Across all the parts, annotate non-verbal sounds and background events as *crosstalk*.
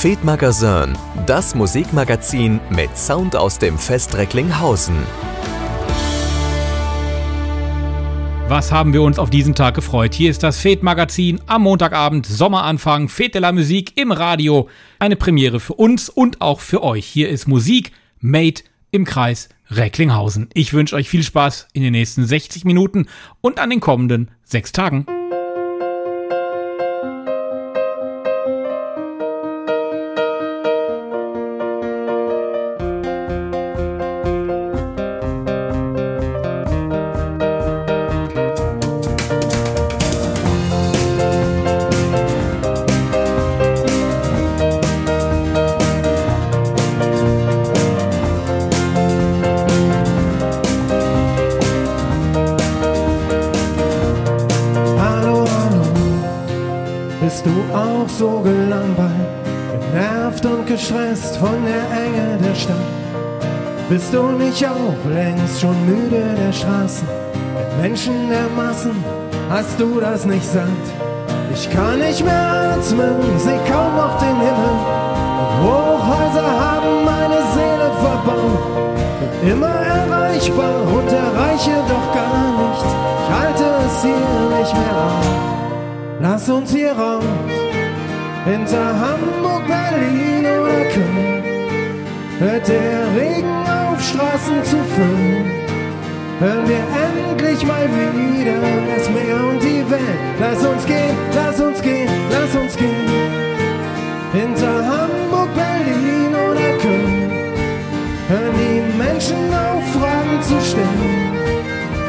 Fed Magazin, das Musikmagazin mit Sound aus dem Fest Recklinghausen. Was haben wir uns auf diesen Tag gefreut? Hier ist das Fed Magazin am Montagabend, Sommeranfang, Fed de la Musik im Radio. Eine Premiere für uns und auch für euch. Hier ist Musik made im Kreis Recklinghausen. Ich wünsche euch viel Spaß in den nächsten 60 Minuten und an den kommenden sechs Tagen. Nicht auch längst schon müde der Straßen, der Menschen, der Massen? Hast du das nicht satt? Ich kann nicht mehr atmen, seh kaum noch den Himmel. Hochhäuser haben meine Seele verbaut. Immer erreichbar und erreiche doch gar nichts. Ich halte es hier nicht mehr auf. Lass uns hier raus, hinter Hamburg, Berlin oder Köln. Hört der Regen Straßen zu füllen. Hören wir endlich mal wieder das Meer und die Welt. Lass uns gehen, lass uns gehen, lass uns gehen. Hinter Hamburg, Berlin oder Köln. Hören die Menschen auf, Fragen zu stellen.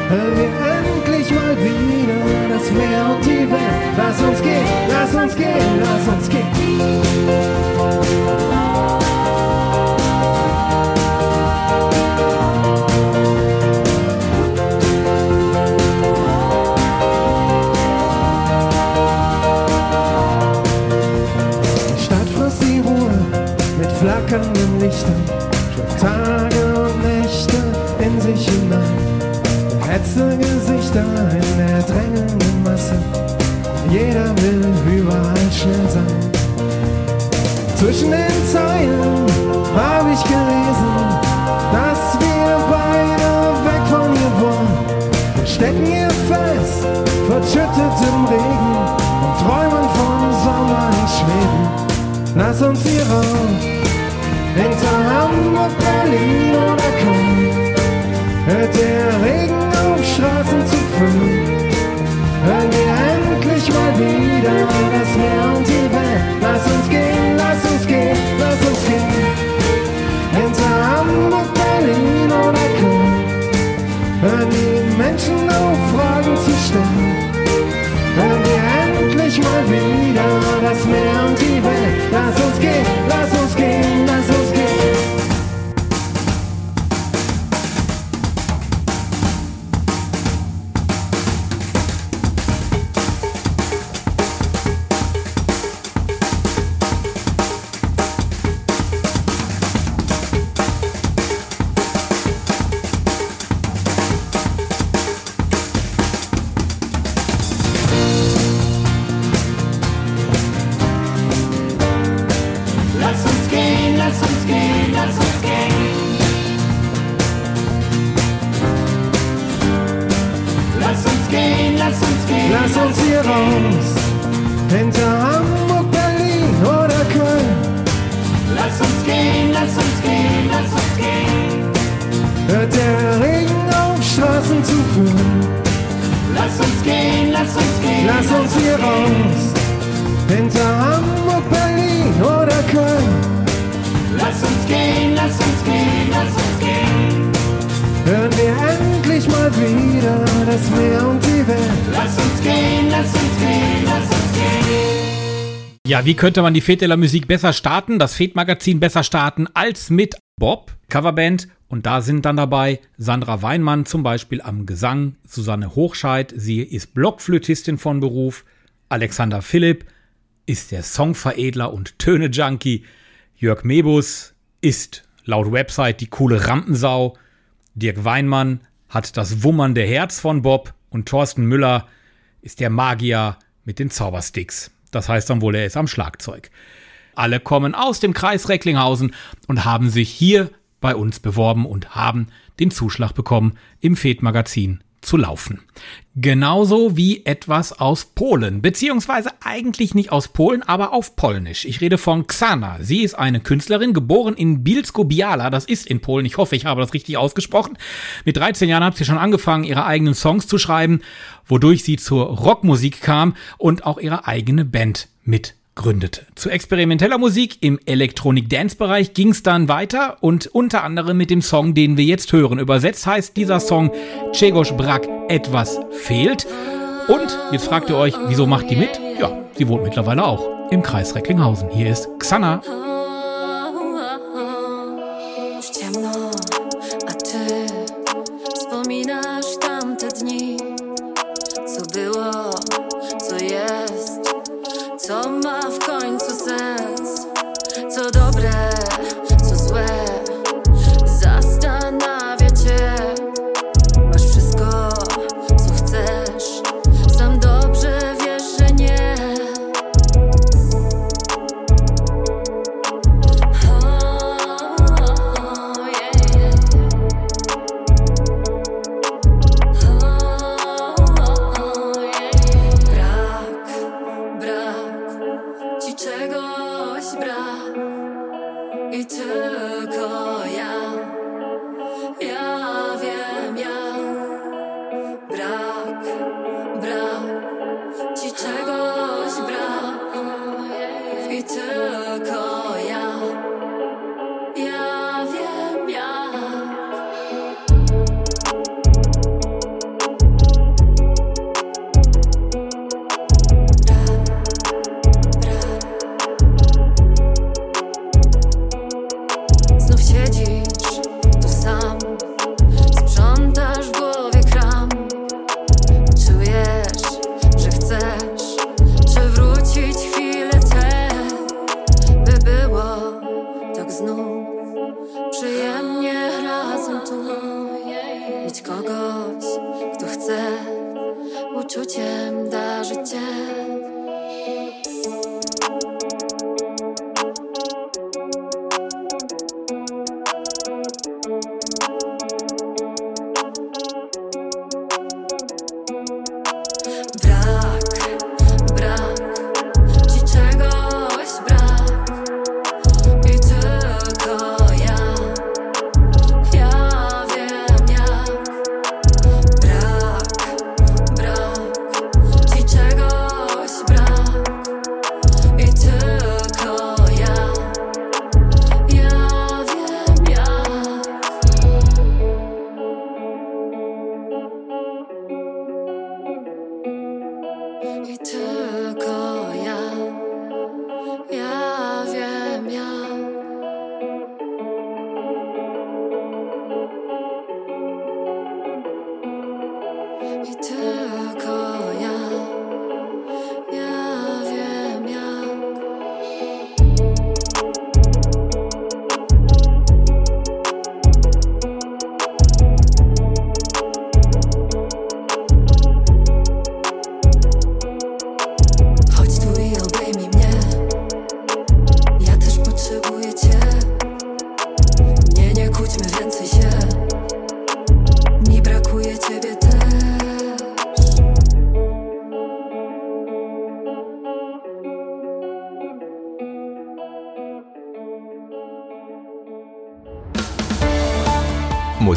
Hören wir endlich mal wieder das Meer und die Welt. Lass uns gehen, lass uns gehen, lass uns gehen. Lichtern, schon Tage und Nächte in sich hinein. Behetzte Gesichter in der drängenden Masse, jeder will überall schnell sein. Zwischen den Zeilen hab ich gelesen, dass wir beide weg von hier wollen. Wir stecken hier fest, verschüttet im Regen und träumen vom Sommer in Schweden. Lass uns hier raus hinter Hamburg, Berlin oder Köln hört der Regen auf Straßen zu füllen. Hören wir endlich mal wieder das Meer und die Welt. Lass uns gehen, lass uns gehen, lass uns gehen. Hinter Hamburg, Berlin oder Köln hören die Menschen auf, Fragen zu stellen. Hören wir endlich mal wieder das Meer wie könnte man die Fete la Musik besser starten, das Fete-Magazin besser starten als mit Bob, Coverband. Und da sind dann dabei Sandra Weinmann zum Beispiel am Gesang, Susanne Hochscheid, sie ist Blockflötistin von Beruf, Alexander Philipp ist der Songveredler und Töne-Junkie, Jörg Mebus ist laut Website die coole Rampensau, Dirk Weinmann hat das wummernde Herz von Bob und Thorsten Müller ist der Magier mit den Zaubersticks. Das heißt dann wohl, er ist am Schlagzeug. Alle kommen aus dem Kreis Recklinghausen und haben sich hier bei uns beworben und haben den Zuschlag bekommen, im FED-Magazin zu laufen. Genauso wie etwas aus Polen, beziehungsweise eigentlich nicht aus Polen, aber auf Polnisch. Ich rede von Xana. Sie ist eine Künstlerin, geboren in Bielsko-Biala, das ist in Polen. Ich hoffe, ich habe das richtig ausgesprochen. Mit 13 Jahren hat sie schon angefangen, ihre eigenen Songs zu schreiben, wodurch sie zur Rockmusik kam und auch ihre eigene Band mit gründete. Zu experimenteller Musik im Elektronik-Dance-Bereich ging es dann weiter und unter anderem mit dem Song, den wir jetzt hören. Übersetzt heißt dieser Song Czegosz Brak etwas fehlt. Und jetzt fragt ihr euch, wieso macht die mit? Ja, sie wohnt mittlerweile auch im Kreis Recklinghausen. Hier ist Xana.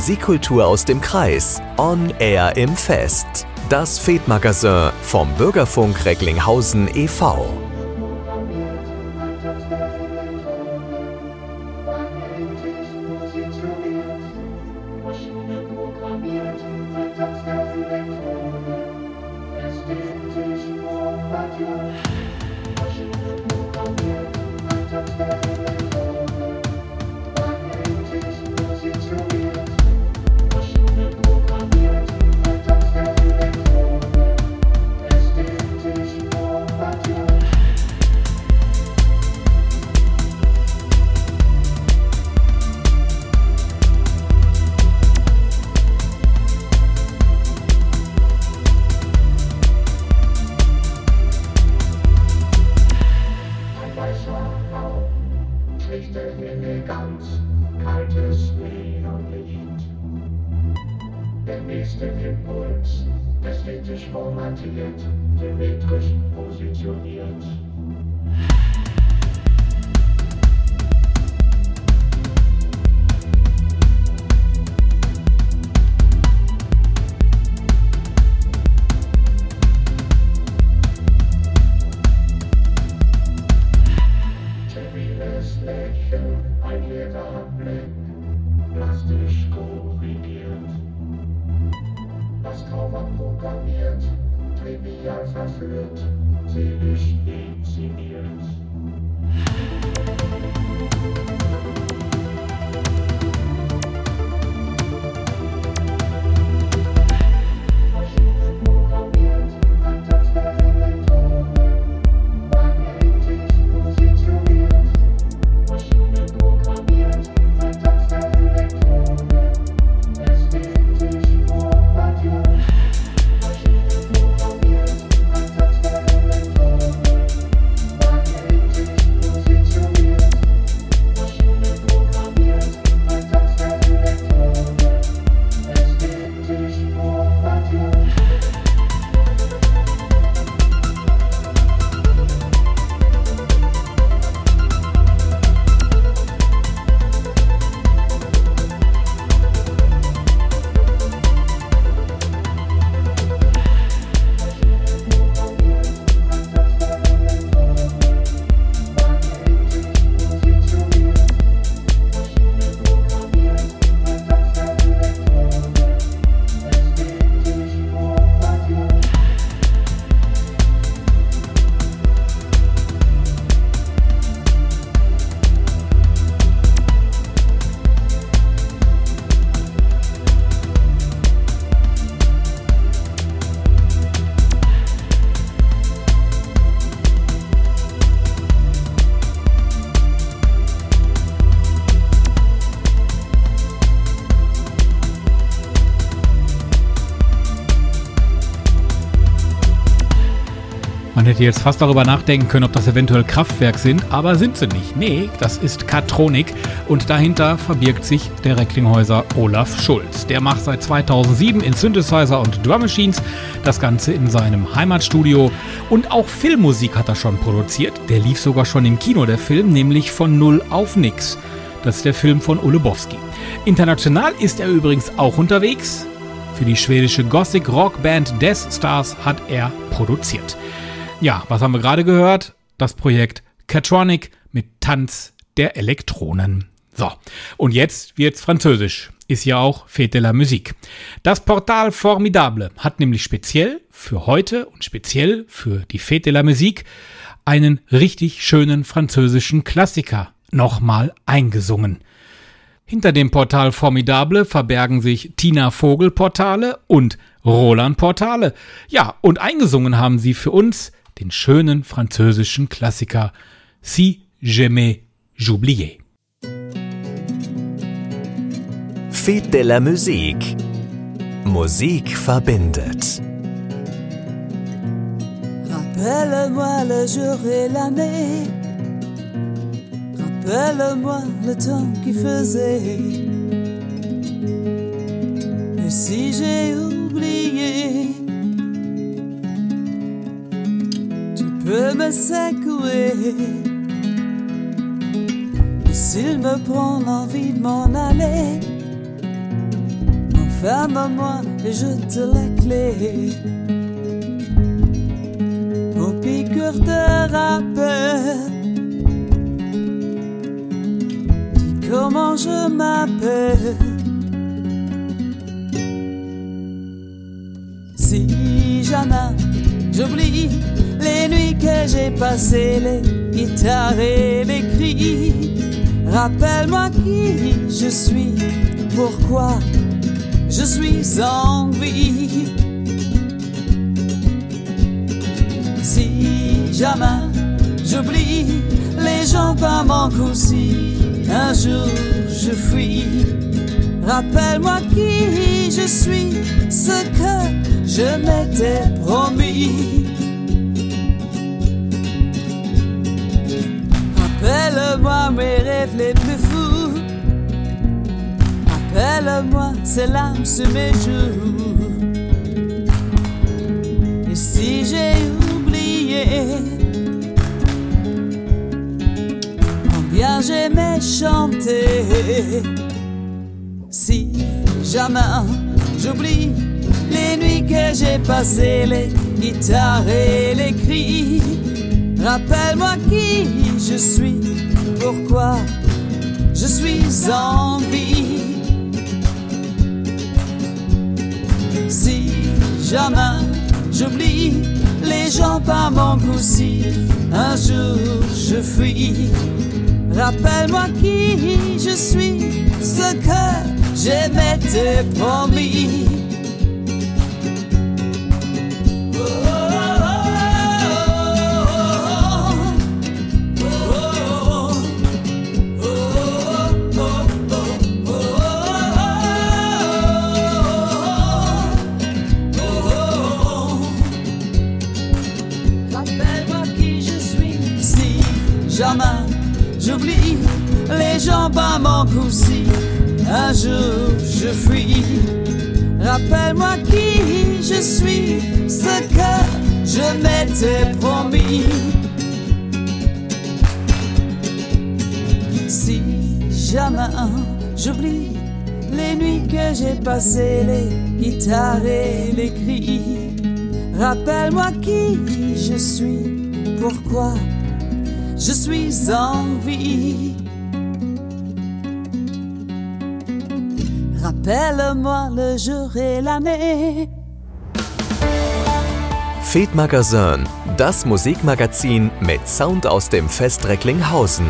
Musikkultur aus dem Kreis. On Air im Fest. Das Fed-Magazin vom Bürgerfunk Recklinghausen e.V. Man hätte jetzt fast darüber nachdenken können, ob das eventuell Kraftwerk sind, aber sind sie nicht. Nee, das ist Kartronik und dahinter verbirgt sich der Recklinghäuser Olaf Schulz. Der macht seit 2007 in Synthesizer und Drum Machines das Ganze in seinem Heimatstudio und auch Filmmusik hat er schon produziert. Der lief sogar schon im Kino, der Film, nämlich von Null auf Nix. Das ist der Film von Olubowski. International ist er übrigens auch unterwegs. Für die schwedische Gothic Rock Band Death Stars hat er produziert. Ja, was haben wir gerade gehört? Das Projekt Catronic mit Tanz der Elektronen. So, und jetzt wird's französisch. Ist ja auch Fête de la Musique. Das Portal Formidable hat nämlich speziell für heute und speziell für die Fête de la Musique einen richtig schönen französischen Klassiker nochmal eingesungen. Hinter dem Portal Formidable verbergen sich Tina Vogel Portale und Roland Portale. Ja, und eingesungen haben sie für uns den schönen französischen Klassiker Si jamais j'oubliais. Fête de la Musique. Musik verbindet. Rappelle-moi le jour et l'année. Rappelle-moi le temps qui faisait. Et si j'ai oublié, tu peux me secouer. Et s'il me prend l'envie de m'en aller, enferme-moi et je te la clé. Au piqûre de rappel, dis comment je m'appelle. Si jamais j'oublie les nuits que j'ai passées, les guitares et les cris, rappelle-moi qui je suis, pourquoi je suis en vie. Si jamais j'oublie les gens par mon si un jour je fuis. Rappelle-moi qui je suis, ce que je m'étais promis. Rappelle-moi mes rêves les plus fous. Appelle-moi, c'est l'âme sur mes joues. Et si j'ai oublié combien j'aimais chanter, si jamais j'oublie les nuits que j'ai passées, les guitares et les cris, rappelle-moi qui je suis, pourquoi je suis en vie. Si jamais j'oublie les gens par mon un jour je fuis. Rappelle-moi qui je suis, ce que je m'étais promis. Un jour je fuis. Rappelle-moi qui je suis, ce que je m'étais promis. Si jamais j'oublie les nuits que j'ai passées, les guitares et les cris. Rappelle-moi qui je suis, pourquoi je suis en vie. Rappelle-moi le jour et l'année. Fed Magazin, das Musikmagazin mit Sound aus dem Fest Recklinghausen.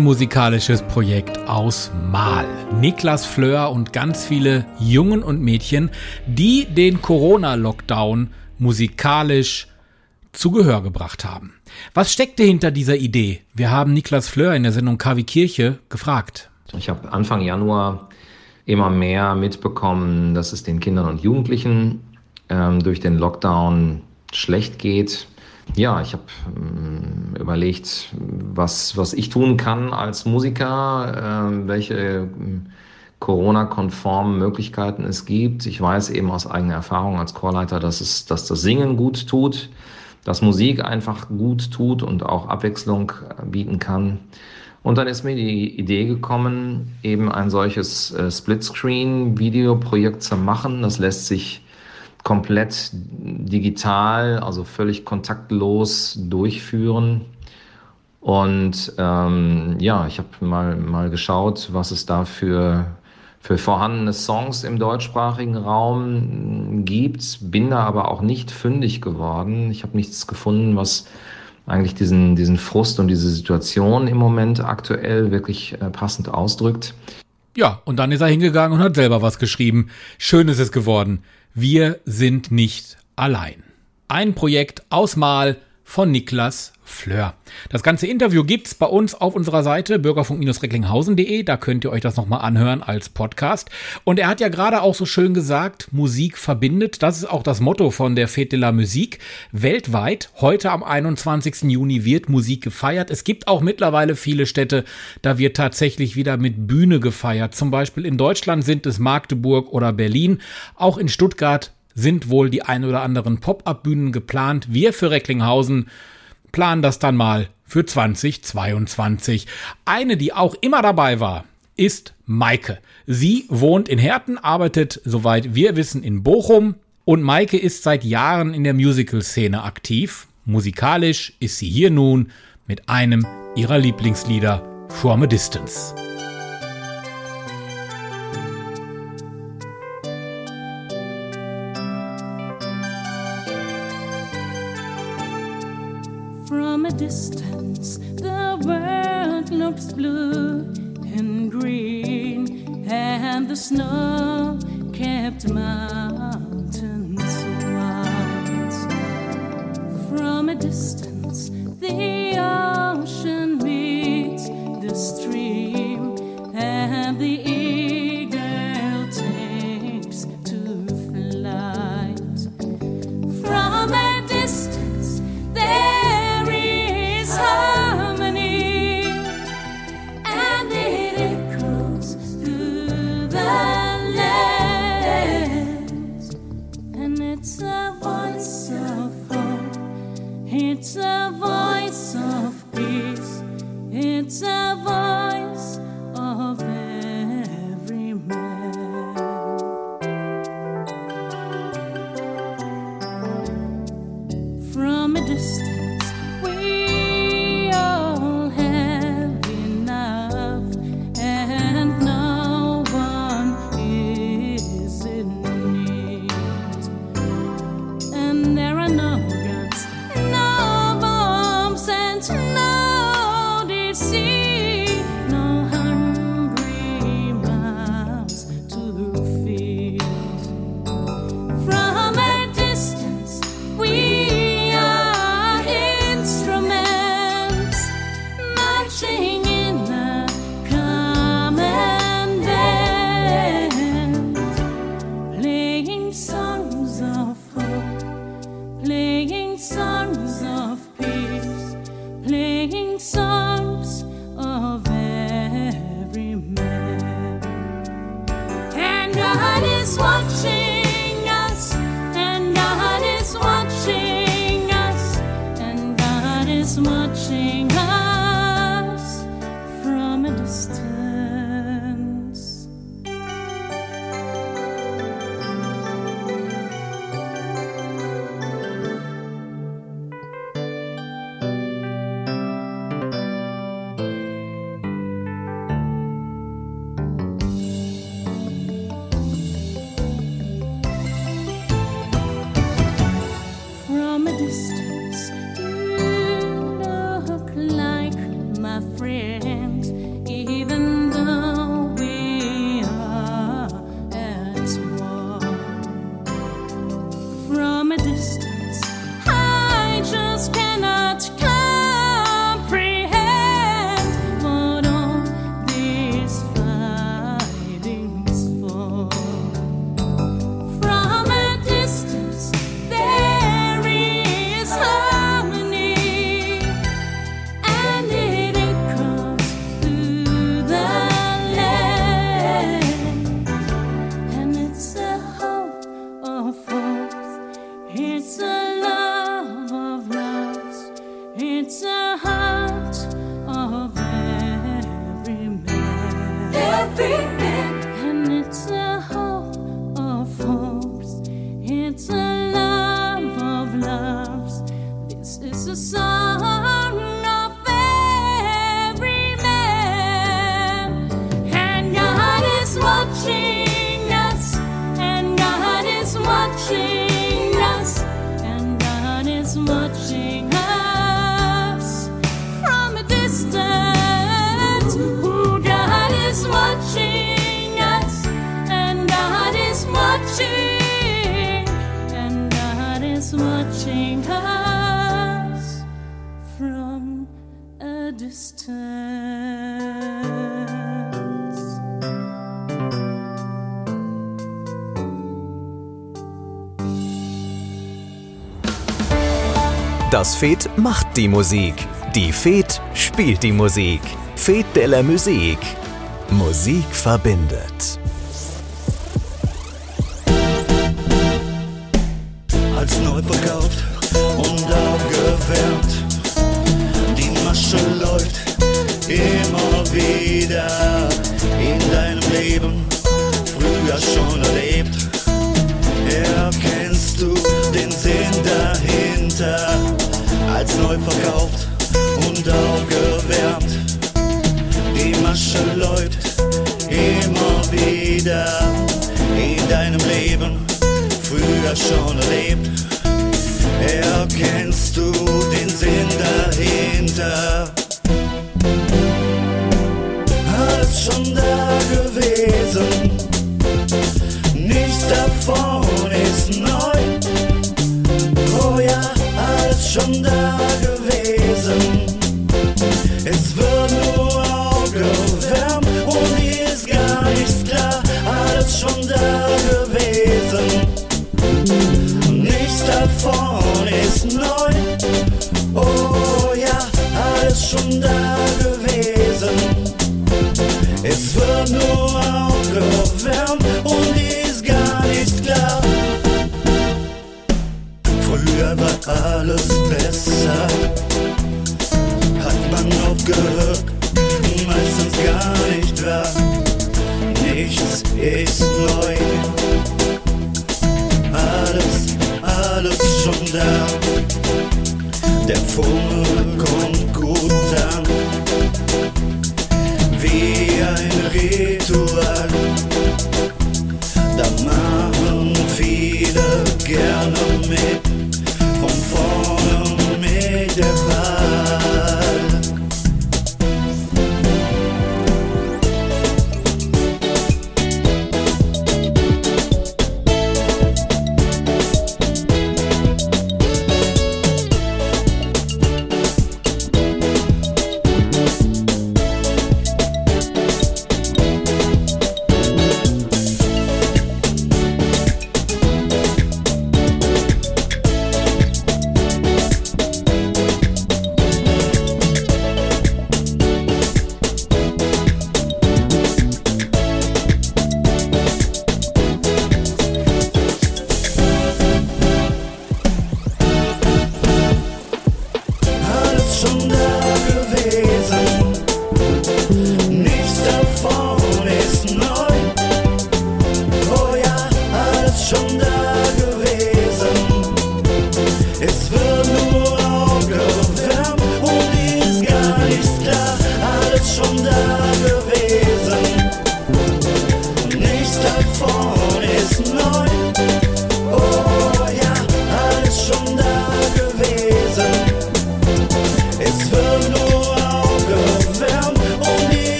Musikalisches Projekt aus Mal. Niklas Fleur und ganz viele Jungen und Mädchen, die den Corona-Lockdown musikalisch zu Gehör gebracht haben. Was steckte hinter dieser Idee? Wir haben Niklas Fleur in der Sendung KW Kirche gefragt. Ich habe Anfang Januar immer mehr mitbekommen, dass es den Kindern und Jugendlichen ähm, durch den Lockdown schlecht geht. Ja, ich habe ähm, überlegt, was, was ich tun kann als Musiker, äh, welche ähm, Corona-konformen Möglichkeiten es gibt. Ich weiß eben aus eigener Erfahrung als Chorleiter, dass, es, dass das Singen gut tut, dass Musik einfach gut tut und auch Abwechslung äh, bieten kann. Und dann ist mir die Idee gekommen, eben ein solches äh, Splitscreen-Videoprojekt zu machen. Das lässt sich komplett digital, also völlig kontaktlos durchführen. Und ähm, ja, ich habe mal, mal geschaut, was es da für, für vorhandene Songs im deutschsprachigen Raum gibt, bin da aber auch nicht fündig geworden. Ich habe nichts gefunden, was eigentlich diesen, diesen Frust und diese Situation im Moment aktuell wirklich äh, passend ausdrückt. Ja, und dann ist er hingegangen und hat selber was geschrieben. Schön ist es geworden. Wir sind nicht allein. Ein Projekt aus Mal von Niklas Fleur. Das ganze Interview gibt's bei uns auf unserer Seite bürgerfunk-recklinghausen.de. Da könnt ihr euch das nochmal anhören als Podcast. Und er hat ja gerade auch so schön gesagt, Musik verbindet. Das ist auch das Motto von der Fête de la Musique. Weltweit, heute am 21. Juni wird Musik gefeiert. Es gibt auch mittlerweile viele Städte, da wird tatsächlich wieder mit Bühne gefeiert. Zum Beispiel in Deutschland sind es Magdeburg oder Berlin. Auch in Stuttgart sind wohl die ein oder anderen Pop-up-Bühnen geplant. Wir für Recklinghausen planen das dann mal für 2022. Eine, die auch immer dabei war, ist Maike. Sie wohnt in Herten, arbeitet, soweit wir wissen, in Bochum. Und Maike ist seit Jahren in der Musical-Szene aktiv. Musikalisch ist sie hier nun mit einem ihrer Lieblingslieder From a Distance. Blue and green, and the snow kept mountains white. From a distance, the some Fed macht die Musik. Die Fed spielt die Musik. Fed de la Musik. Musik verbindet. als neu verkauft und aufgewärmt. Die Masche läuft immer wieder in deinem Leben, früher schon erlebt. Neu verkauft und aufgewärmt. Die Masche läuft immer wieder in deinem Leben, früher schon erlebt. Erkennst du den Sinn dahinter? Es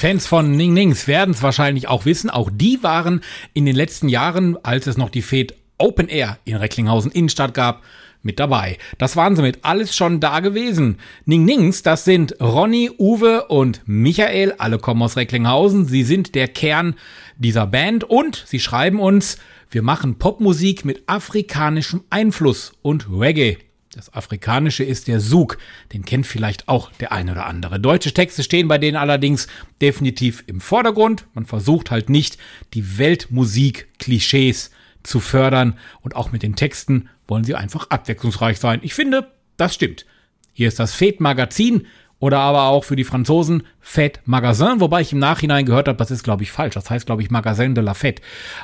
Fans von Ning Nings werden es wahrscheinlich auch wissen. Auch die waren in den letzten Jahren, als es noch die Fed Open Air in Recklinghausen Innenstadt gab, mit dabei. Das waren sie mit alles schon da gewesen. Ning Nings, das sind Ronny, Uwe und Michael. Alle kommen aus Recklinghausen. Sie sind der Kern dieser Band und sie schreiben uns, wir machen Popmusik mit afrikanischem Einfluss und Reggae. Das Afrikanische ist der Sug. Den kennt vielleicht auch der eine oder andere. Deutsche Texte stehen bei denen allerdings definitiv im Vordergrund. Man versucht halt nicht, die Weltmusik-Klischees zu fördern. Und auch mit den Texten wollen sie einfach abwechslungsreich sein. Ich finde, das stimmt. Hier ist das Fete Magazin oder aber auch für die Franzosen Fête Magasin, wobei ich im Nachhinein gehört habe, das ist glaube ich falsch. Das heißt glaube ich Magasin de la Fête.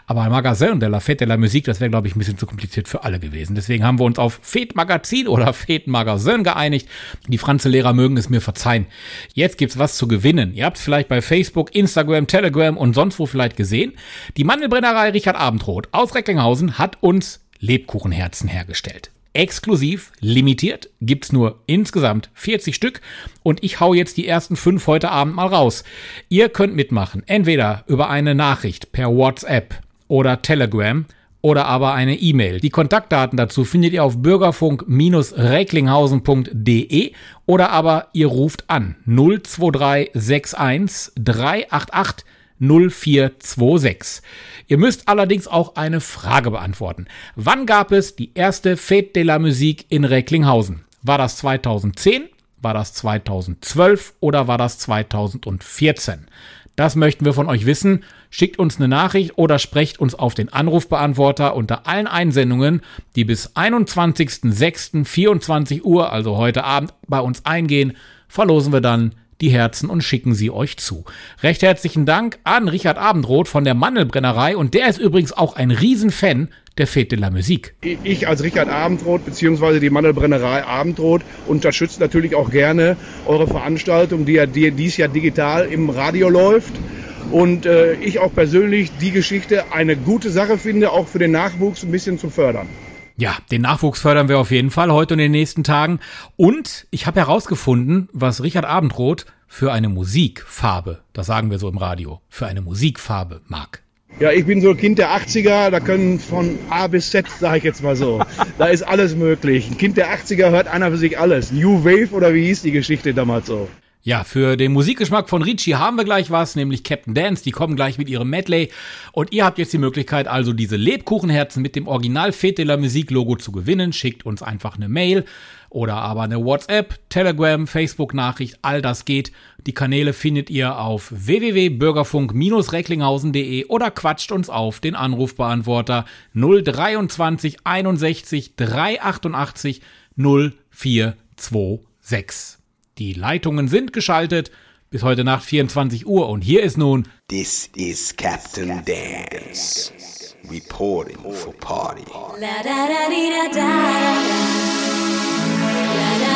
Aber Magasin de la Fête de la Musique, das wäre glaube ich ein bisschen zu kompliziert für alle gewesen. Deswegen haben wir uns auf Fête Magazin oder Fête Magasin geeinigt. Die Franzlehrer mögen es mir verzeihen. Jetzt gibt's was zu gewinnen. Ihr habt es vielleicht bei Facebook, Instagram, Telegram und sonst wo vielleicht gesehen. Die Mandelbrennerei Richard Abendroth aus Recklinghausen hat uns Lebkuchenherzen hergestellt. Exklusiv, limitiert, gibt's nur insgesamt 40 Stück und ich hau jetzt die ersten fünf heute Abend mal raus. Ihr könnt mitmachen, entweder über eine Nachricht per WhatsApp oder Telegram oder aber eine E-Mail. Die Kontaktdaten dazu findet ihr auf bürgerfunk-recklinghausen.de oder aber ihr ruft an 02361 388 0426. Ihr müsst allerdings auch eine Frage beantworten. Wann gab es die erste Fête de la Musique in Recklinghausen? War das 2010? War das 2012 oder war das 2014? Das möchten wir von euch wissen. Schickt uns eine Nachricht oder sprecht uns auf den Anrufbeantworter unter allen Einsendungen, die bis 21.06.24 Uhr, also heute Abend, bei uns eingehen, verlosen wir dann die Herzen und schicken sie euch zu. Recht herzlichen Dank an Richard Abendroth von der Mandelbrennerei und der ist übrigens auch ein Riesenfan der Fête de la Musique. Ich als Richard Abendroth bzw. die Mandelbrennerei Abendroth unterstütze natürlich auch gerne eure Veranstaltung, die ja die, dies Jahr digital im Radio läuft. Und äh, ich auch persönlich die Geschichte eine gute Sache finde, auch für den Nachwuchs ein bisschen zu fördern. Ja, den Nachwuchs fördern wir auf jeden Fall heute und in den nächsten Tagen. Und ich habe herausgefunden, was Richard Abendroth für eine Musikfarbe, das sagen wir so im Radio, für eine Musikfarbe mag. Ja, ich bin so ein Kind der 80er, da können von A bis Z, sage ich jetzt mal so, da ist alles möglich. Ein Kind der 80er hört einer für sich alles. New Wave oder wie hieß die Geschichte damals so? Ja, für den Musikgeschmack von Ricci haben wir gleich was, nämlich Captain Dance. Die kommen gleich mit ihrem Medley. Und ihr habt jetzt die Möglichkeit, also diese Lebkuchenherzen mit dem Original Fete de Musique Logo zu gewinnen. Schickt uns einfach eine Mail oder aber eine WhatsApp, Telegram, Facebook-Nachricht. All das geht. Die Kanäle findet ihr auf www.bürgerfunk-recklinghausen.de oder quatscht uns auf den Anrufbeantworter 023 61 388 0426. Die Leitungen sind geschaltet bis heute Nacht 24 Uhr und hier ist nun This is Captain Dance, reporting for party. La da da dee da da da. La da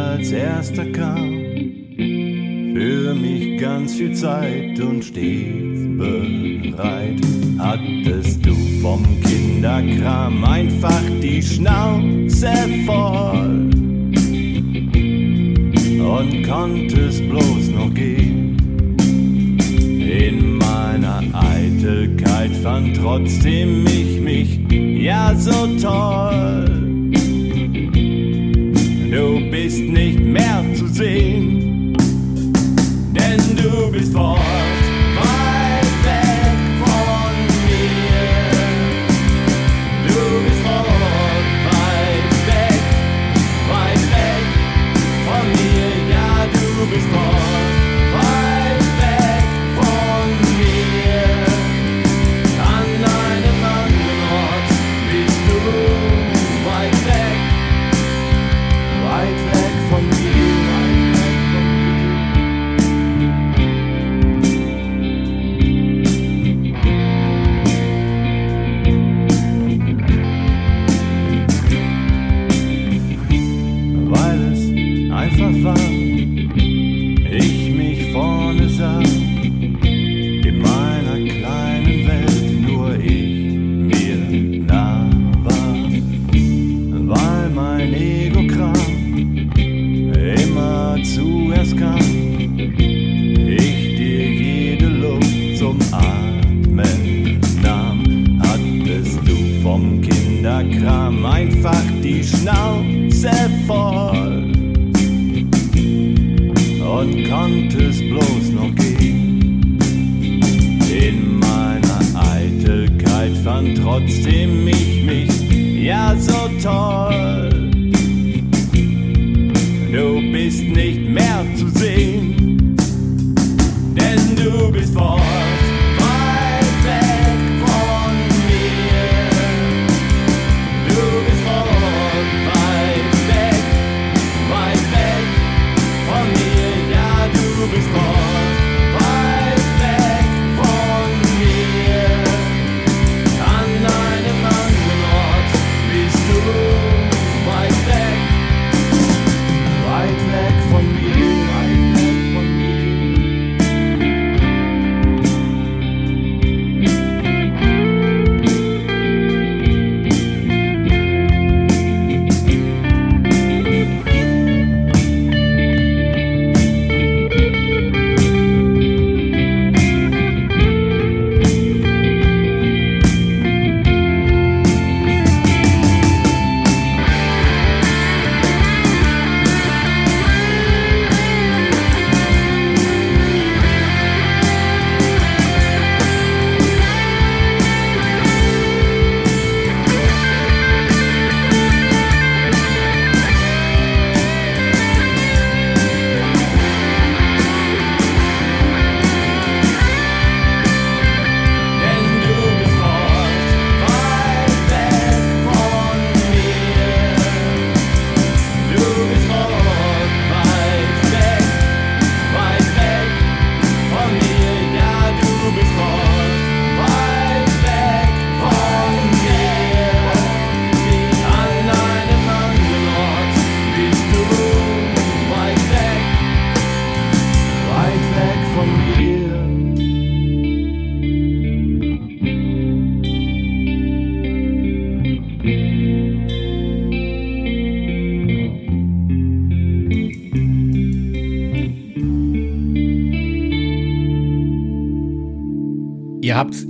als erster kam. Für mich ganz viel Zeit und stets bereit. Hattest du vom Kinderkram einfach die Schnauze voll und konntest bloß noch gehen. In meiner Eitelkeit fand trotzdem ich mich ja so toll ist nicht mehr zu sehen. vom Kinderkram einfach die Schnauze voll und konnte es bloß noch gehen. In meiner Eitelkeit fand trotzdem ich mich ja so toll. Du bist nicht mehr zu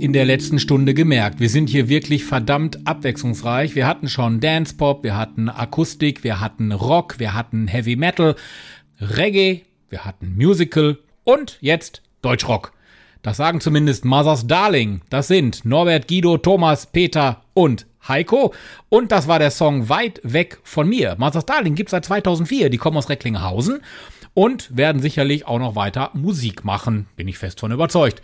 in der letzten Stunde gemerkt. Wir sind hier wirklich verdammt abwechslungsreich. Wir hatten schon Dance Pop, wir hatten Akustik, wir hatten Rock, wir hatten Heavy Metal, Reggae, wir hatten Musical und jetzt Deutschrock. Das sagen zumindest Mothers Darling. Das sind Norbert, Guido, Thomas, Peter und Heiko. Und das war der Song Weit weg von mir. Mothers Darling gibt's seit 2004. Die kommen aus Recklinghausen und werden sicherlich auch noch weiter Musik machen. Bin ich fest von überzeugt.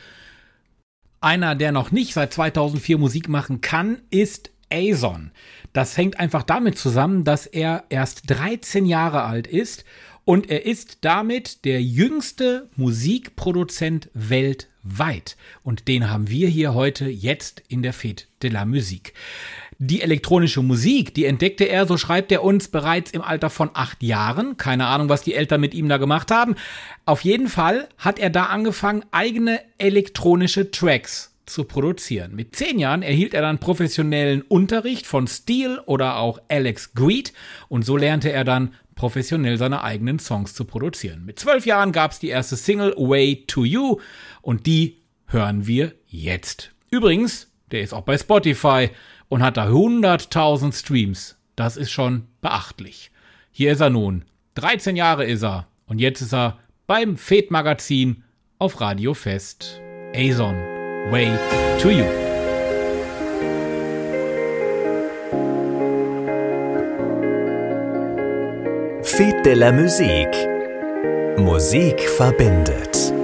Einer, der noch nicht seit 2004 Musik machen kann, ist Azon. Das hängt einfach damit zusammen, dass er erst 13 Jahre alt ist und er ist damit der jüngste Musikproduzent weltweit. Und den haben wir hier heute jetzt in der Fête de la Musique. Die elektronische Musik, die entdeckte er, so schreibt er uns, bereits im Alter von acht Jahren. Keine Ahnung, was die Eltern mit ihm da gemacht haben. Auf jeden Fall hat er da angefangen, eigene elektronische Tracks zu produzieren. Mit zehn Jahren erhielt er dann professionellen Unterricht von Steel oder auch Alex Greed und so lernte er dann professionell seine eigenen Songs zu produzieren. Mit zwölf Jahren gab es die erste Single Way to You und die hören wir jetzt. Übrigens, der ist auch bei Spotify und hat da 100.000 Streams. Das ist schon beachtlich. Hier ist er nun. 13 Jahre ist er und jetzt ist er beim Fed Magazin auf Radio Fest. Azon, Way to You. Fête de la Musique. Musik verbindet.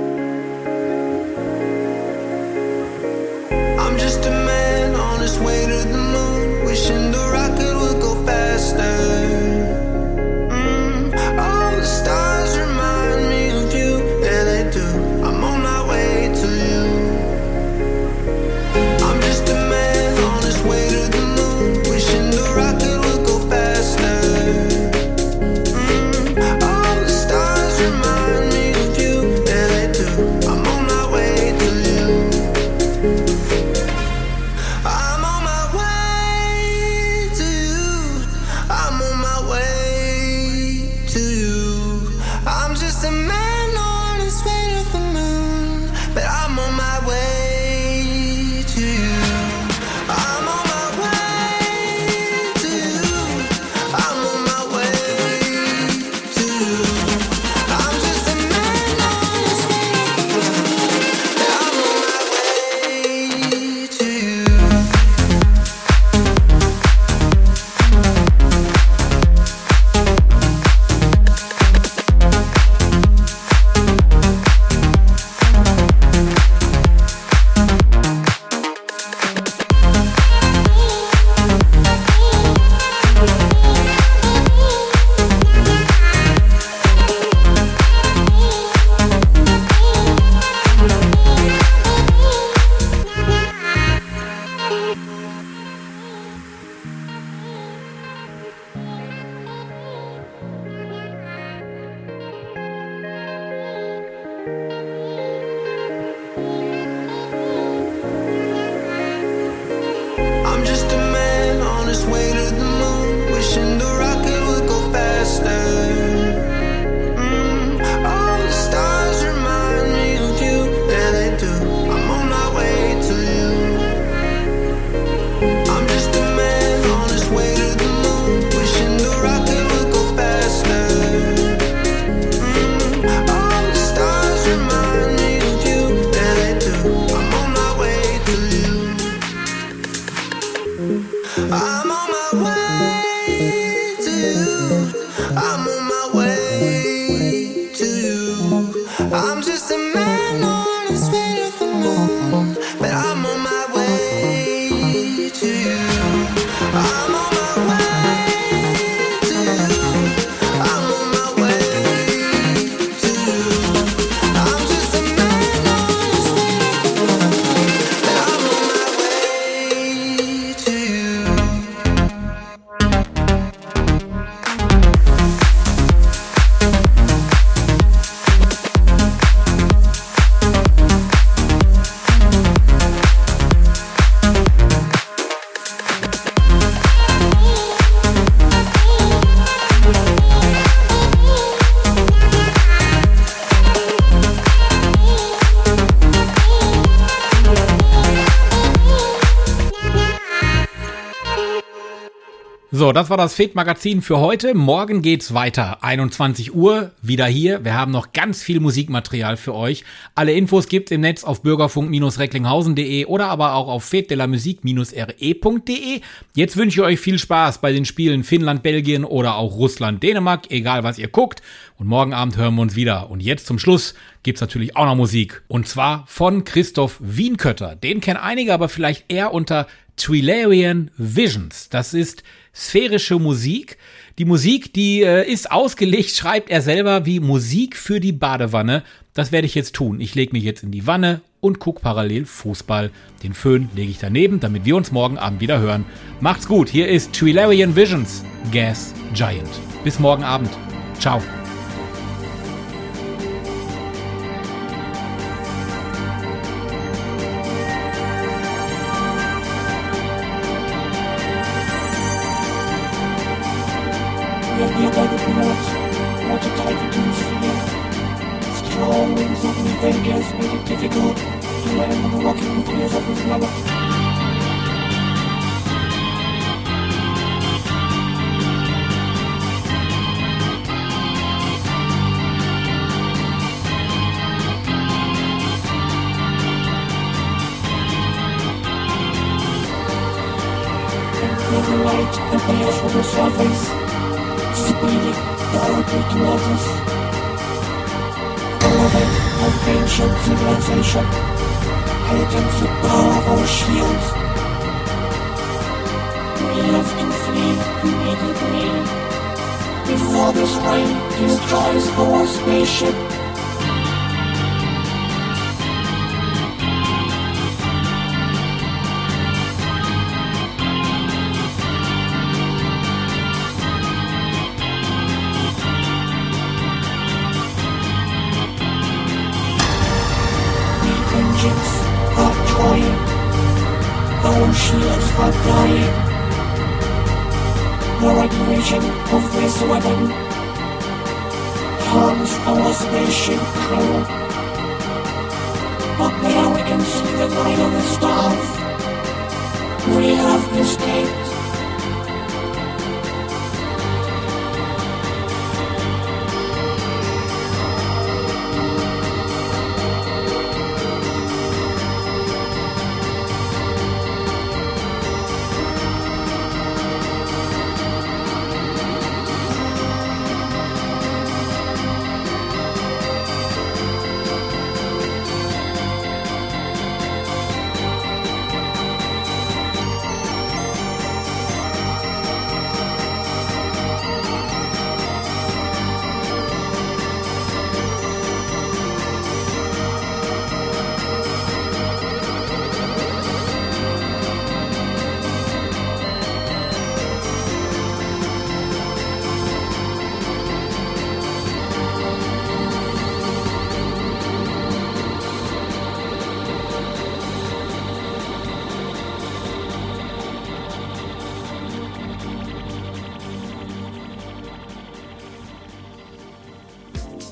Das war das Fed-Magazin für heute. Morgen geht's weiter. 21 Uhr, wieder hier. Wir haben noch ganz viel Musikmaterial für euch. Alle Infos gibt's im Netz auf bürgerfunk-recklinghausen.de oder aber auch auf fedelamusik-re.de. Jetzt wünsche ich euch viel Spaß bei den Spielen Finnland, Belgien oder auch Russland, Dänemark, egal was ihr guckt. Und morgen Abend hören wir uns wieder. Und jetzt zum Schluss gibt's natürlich auch noch Musik. Und zwar von Christoph Wienkötter. Den kennen einige, aber vielleicht eher unter Trilarian Visions. Das ist sphärische Musik. Die Musik, die äh, ist ausgelegt, *laughs* schreibt er selber, wie Musik für die Badewanne. Das werde ich jetzt tun. Ich lege mich jetzt in die Wanne und gucke parallel Fußball. Den Föhn lege ich daneben, damit wir uns morgen Abend wieder hören. Macht's gut. Hier ist Trilarian Visions, Gas Giant. Bis morgen Abend. Ciao. We have to stay.